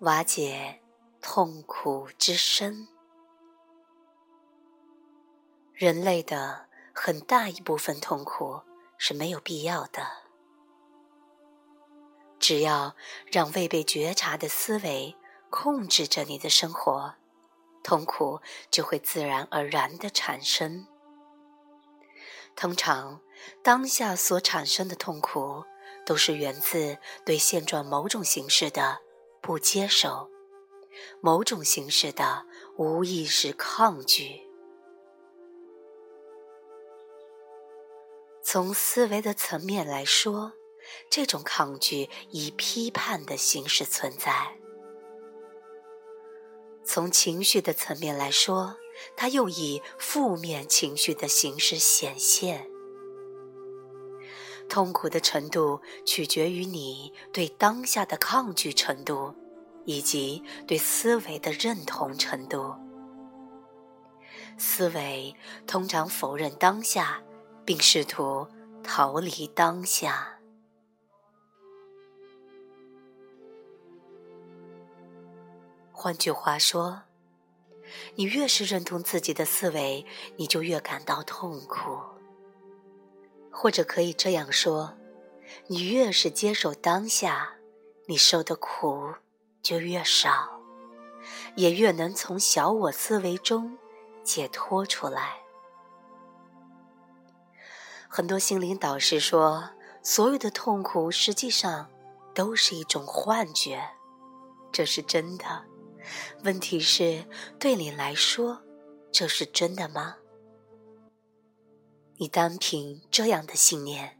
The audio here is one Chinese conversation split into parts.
瓦解痛苦之深。人类的很大一部分痛苦是没有必要的。只要让未被觉察的思维控制着你的生活，痛苦就会自然而然的产生。通常，当下所产生的痛苦，都是源自对现状某种形式的不接受，某种形式的无意识抗拒。从思维的层面来说，这种抗拒以批判的形式存在；从情绪的层面来说，它又以负面情绪的形式显现。痛苦的程度取决于你对当下的抗拒程度，以及对思维的认同程度。思维通常否认当下。并试图逃离当下。换句话说，你越是认同自己的思维，你就越感到痛苦。或者可以这样说，你越是接受当下，你受的苦就越少，也越能从小我思维中解脱出来。很多心灵导师说，所有的痛苦实际上都是一种幻觉，这是真的。问题是，对你来说，这是真的吗？你单凭这样的信念，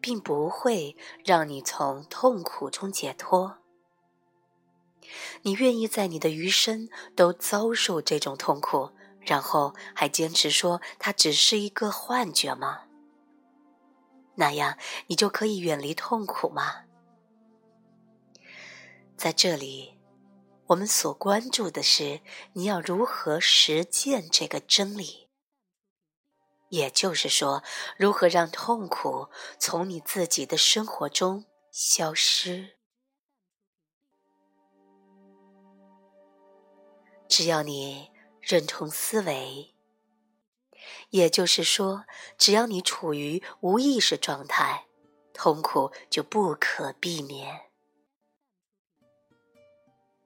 并不会让你从痛苦中解脱。你愿意在你的余生都遭受这种痛苦，然后还坚持说它只是一个幻觉吗？那样，你就可以远离痛苦吗？在这里，我们所关注的是你要如何实践这个真理，也就是说，如何让痛苦从你自己的生活中消失。只要你认同思维。也就是说，只要你处于无意识状态，痛苦就不可避免。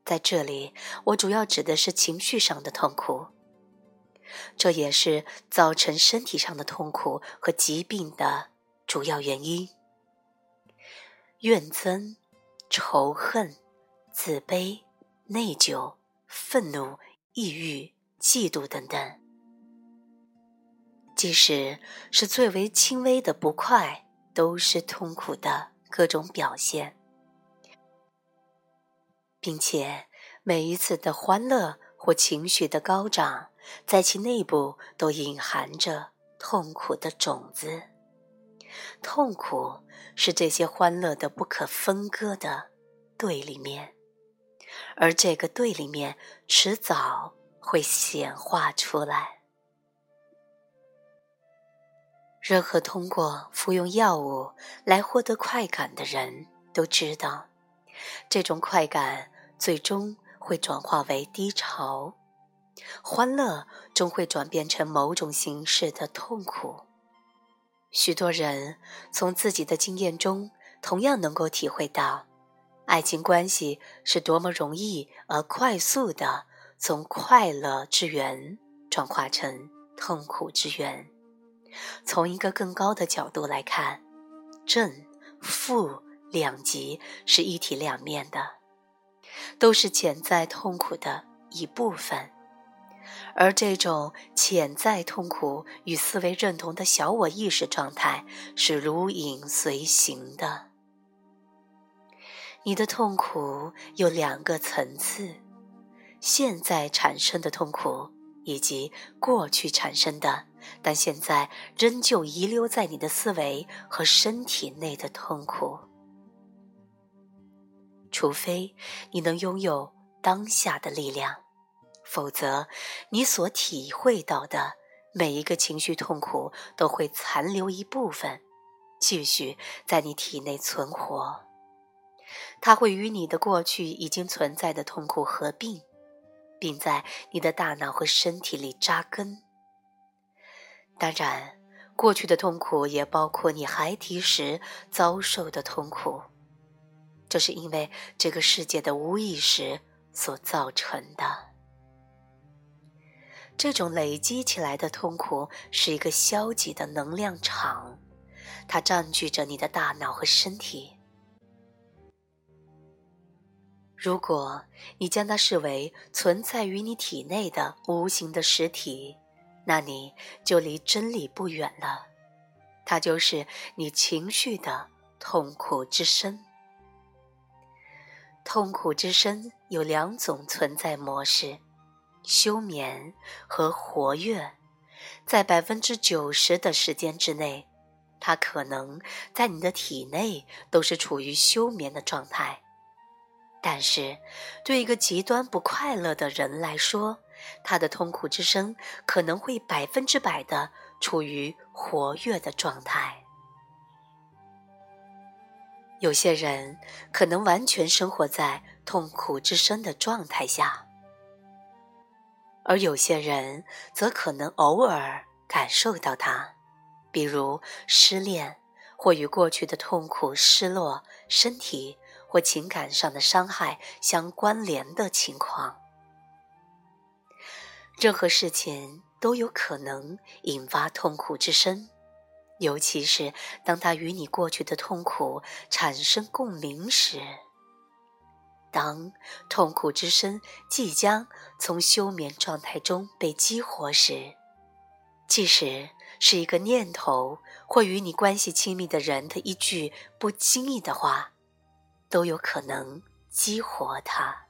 在这里，我主要指的是情绪上的痛苦，这也是造成身体上的痛苦和疾病的主要原因。怨憎、仇恨、自卑、内疚、愤怒、抑郁、嫉妒等等。即使是最为轻微的不快，都是痛苦的各种表现，并且每一次的欢乐或情绪的高涨，在其内部都隐含着痛苦的种子。痛苦是这些欢乐的不可分割的对立面，而这个对立面迟早会显化出来。任何通过服用药物来获得快感的人都知道，这种快感最终会转化为低潮，欢乐终会转变成某种形式的痛苦。许多人从自己的经验中同样能够体会到，爱情关系是多么容易而快速的从快乐之源转化成痛苦之源。从一个更高的角度来看，正负两极是一体两面的，都是潜在痛苦的一部分。而这种潜在痛苦与思维认同的小我意识状态是如影随形的。你的痛苦有两个层次：现在产生的痛苦，以及过去产生的。但现在仍旧遗留在你的思维和身体内的痛苦，除非你能拥有当下的力量，否则你所体会到的每一个情绪痛苦都会残留一部分，继续在你体内存活。它会与你的过去已经存在的痛苦合并，并在你的大脑和身体里扎根。当然，过去的痛苦也包括你孩提时遭受的痛苦，这是因为这个世界的无意识所造成的。这种累积起来的痛苦是一个消极的能量场，它占据着你的大脑和身体。如果你将它视为存在于你体内的无形的实体，那你就离真理不远了。它就是你情绪的痛苦之身。痛苦之身有两种存在模式：休眠和活跃。在百分之九十的时间之内，它可能在你的体内都是处于休眠的状态。但是，对一个极端不快乐的人来说，他的痛苦之声可能会百分之百的处于活跃的状态。有些人可能完全生活在痛苦之声的状态下，而有些人则可能偶尔感受到它，比如失恋或与过去的痛苦、失落、身体。或情感上的伤害相关联的情况，任何事情都有可能引发痛苦之声，尤其是当它与你过去的痛苦产生共鸣时。当痛苦之身即将从休眠状态中被激活时，即使是一个念头或与你关系亲密的人的一句不经意的话。都有可能激活它。